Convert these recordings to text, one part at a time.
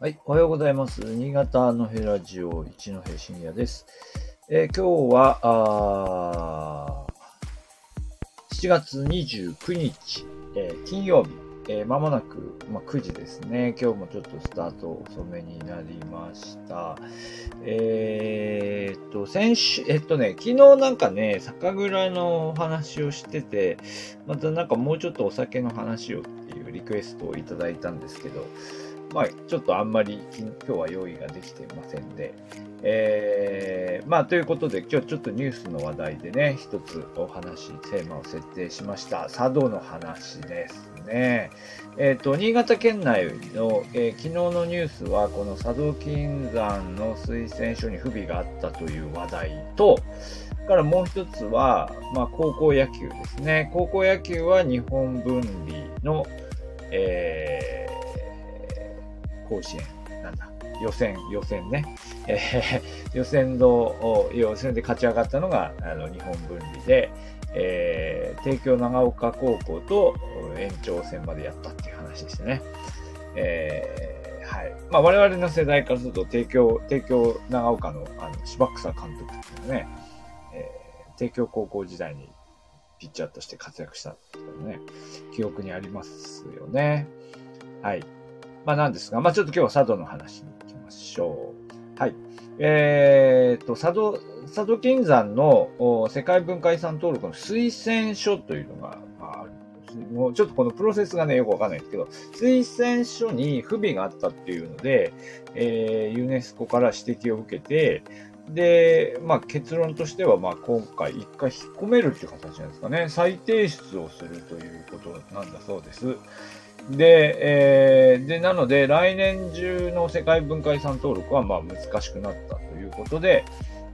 はい、おはようございます。新潟のヘラジオ一戸深夜です。えー、今日は、あ7月29日、えー、金曜日、えー、間もなく、まあ、9時ですね。今日もちょっとスタート遅めになりました。えー、っと、先週、えっとね、昨日なんかね、酒蔵のお話をしてて、またなんかもうちょっとお酒の話をっていうリクエストをいただいたんですけど、まあ、ちょっとあんまり今日は用意ができていませんで、えー、まあ、ということで今日ちょっとニュースの話題でね、一つお話、テーマを設定しました。佐渡の話ですね。えっ、ー、と、新潟県内の、えー、昨日のニュースは、この佐渡金山の推薦書に不備があったという話題と、からもう一つは、まあ、高校野球ですね。高校野球は日本分離の、えー甲子園、なんだ、予選、予選ね。えー、予選の、予選で勝ち上がったのが、あの、日本分離で、えー、帝京長岡高校と延長戦までやったっていう話でしたね。えー、はい。まあ、我々の世代からすると、帝京、帝京長岡の、あの、芝草監督っていうのね、えー、帝京高校時代にピッチャーとして活躍したっていうのね、記憶にありますよね。はい。まあなんですが、まあちょっと今日は佐渡の話に行きましょう。はい。えー、と、佐渡、佐渡金山の世界文化遺産登録の推薦書というのが、まあ、もうちょっとこのプロセスがね、よくわかんないですけど、推薦書に不備があったっていうので、えー、ユネスコから指摘を受けて、で、まあ結論としては、まあ今回一回引っ込めるっていう形なんですかね。再提出をするということなんだそうです。で、えー、で、なので、来年中の世界文化遺産登録は、まあ、難しくなったということで、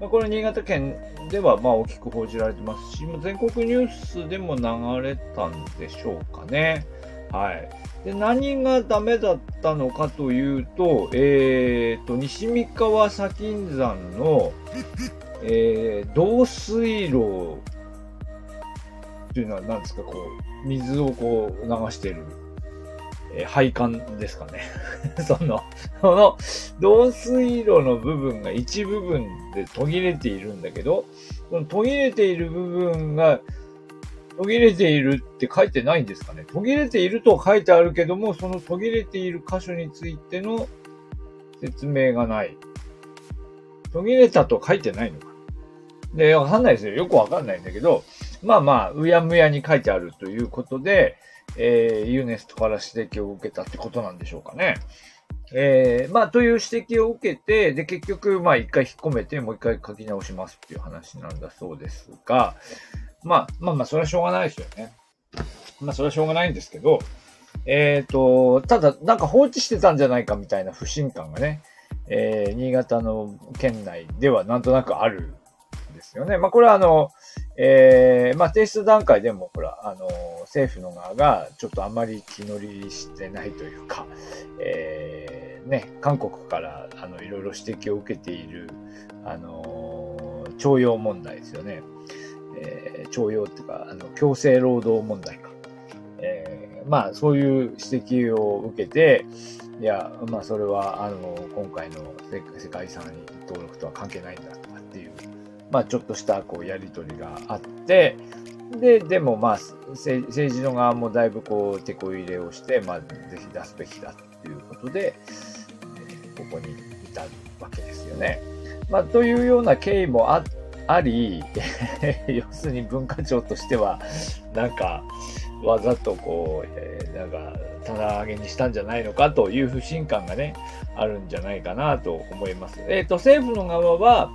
まあ、これ、新潟県では、まあ、大きく報じられてますし、全国ニュースでも流れたんでしょうかね。はい。で、何がダメだったのかというと、えーと、西三川砂金山の、えー、導水路っていうのは何ですか、こう、水をこう流しているえ配管ですかね。その、その、導水路の部分が一部分で途切れているんだけど、その途切れている部分が、途切れているって書いてないんですかね。途切れていると書いてあるけども、その途切れている箇所についての説明がない。途切れたと書いてないのか。で、わかんないですよ。よくわかんないんだけど、まあまあ、うやむやに書いてあるということで、えー、ユネストから指摘を受けたってことなんでしょうかね。えー、まあ、という指摘を受けて、で、結局、まあ、一回引っ込めて、もう一回書き直しますっていう話なんだそうですが、まあ、まあまあ、それはしょうがないですよね。まあ、それはしょうがないんですけど、えっ、ー、と、ただ、なんか放置してたんじゃないかみたいな不信感がね、えー、新潟の県内ではなんとなくあるんですよね。まあ、これはあの、えー、まあ、提出段階でも、ほら、あの、政府の側がちょっとあまり気乗りしてないというか、えー、ね、韓国からあのいろいろ指摘を受けている、あの、徴用問題ですよね。えー、徴用っていうか、あの、強制労働問題か。えー、まあ、そういう指摘を受けて、いや、まあ、それは、あの、今回の世界遺産登録とは関係ないんだとかっていうまあ、ちょっとしたこうやりとりがあって、で、でもまあ、政治の側もだいぶこう、手こ入れをして、まあ、ぜひ出すべきだっていうことで、ここに至るわけですよね。まあ、というような経緯もああり、要するに文化庁としては、なんか、わざとこう、えー、なんか、棚上げにしたんじゃないのかという不信感がね、あるんじゃないかなと思います。えっ、ー、と、政府の側は、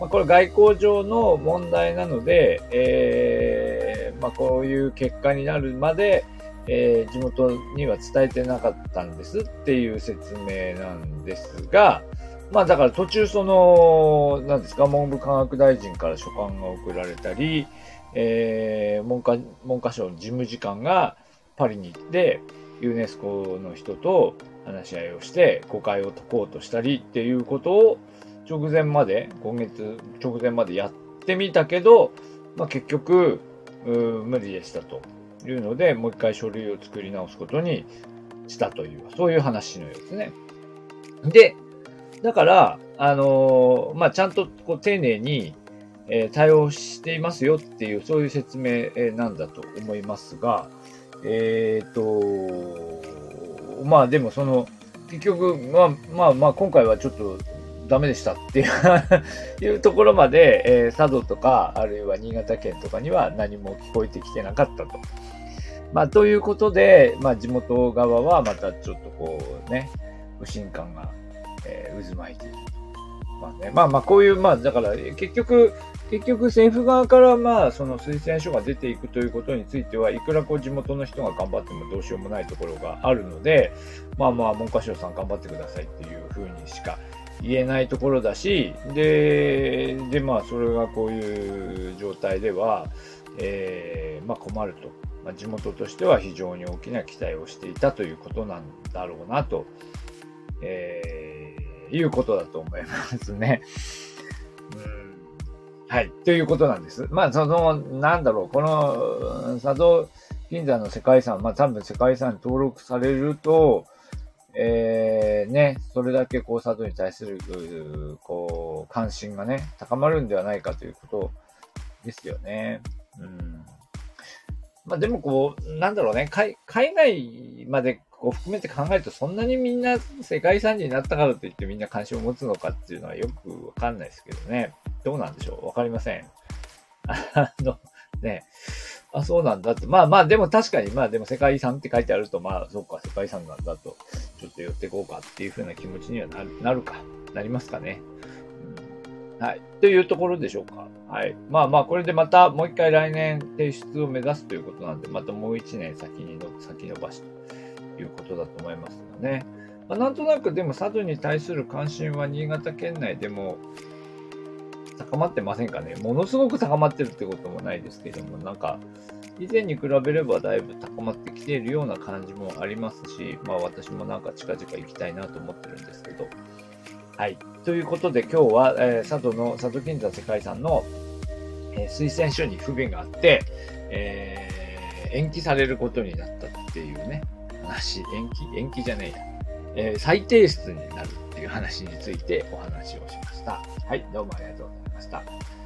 まあ、これ外交上の問題なので、えー、まあ、こういう結果になるまで、えー、地元には伝えてなかったんですっていう説明なんですが、まあだから途中その、何ですか、文部科学大臣から書簡が送られたり、えー、文科、文科省の事務次官がパリに行って、ユネスコの人と話し合いをして、誤解を解こうとしたりっていうことを、直前まで、今月直前までやってみたけど、まあ、結局、無理でしたというので、もう一回書類を作り直すことにしたという、そういう話のようですね。で、だから、あのーまあ、ちゃんとこう丁寧に、えー対応していますよっていう、そういう説明なんだと思いますが、えっ、と、まあでもその、結局、まあまあまあ今回はちょっとダメでしたって いうところまで、えー佐渡とか、あるいは新潟県とかには何も聞こえてきてなかったと。まあということで、まあ地元側はまたちょっとこうね、不信感が、えー渦巻いている。まあね、まあまあこういう、まあだから結局、結局政府側からまあその推薦書が出ていくということについてはいくらこう地元の人が頑張ってもどうしようもないところがあるので、まあまあ文科省さん頑張ってくださいっていうふうにしか言えないところだし、で、でまあそれがこういう状態では、えーまあ困ると。まあ、地元としては非常に大きな期待をしていたということなんだろうなと、えーいうことだと思いますね。うんはい。ということなんです。まあ、その、なんだろう、この、佐渡銀山の世界遺産、まあ多分世界遺産登録されると、えー、ね、それだけこう佐渡に対する、こう、関心がね、高まるんではないかということですよね。うん。まあでもこう、なんだろうね、海海外までこう含めて考えると、そんなにみんな世界遺産になったからといってみんな関心を持つのかっていうのはよくわかんないですけどね。どうなんでしょう？わかりません。あの、ね。あ、そうなんだって。まあまあ、でも確かに、まあでも世界遺産って書いてあると、まあ、そうか、世界遺産なんだと、ちょっと寄っていこうかっていう風な気持ちにはなる、なるか、なりますかね。うんはい。というところでしょうか。はい。まあまあ、これでまたもう一回来年提出を目指すということなんで、またもう一年先にの、先延ばしということだと思いますがね。まあ、なんとなくでも佐渡に対する関心は新潟県内でも高まってませんかね？ものすごく高まってるってこともないですけども、なんか、以前に比べればだいぶ高まってきているような感じもありますし、まあ私もなんか近々行きたいなと思ってるんですけど。はい。ということで今日は、えー佐渡の、佐渡金山世界遺産の、えー推薦書に不備があって、えー延期されることになったっていうね、話、延期、延期じゃねえや。えー再提出になるっていう話についてお話をしました。はい、どうもありがとうございました。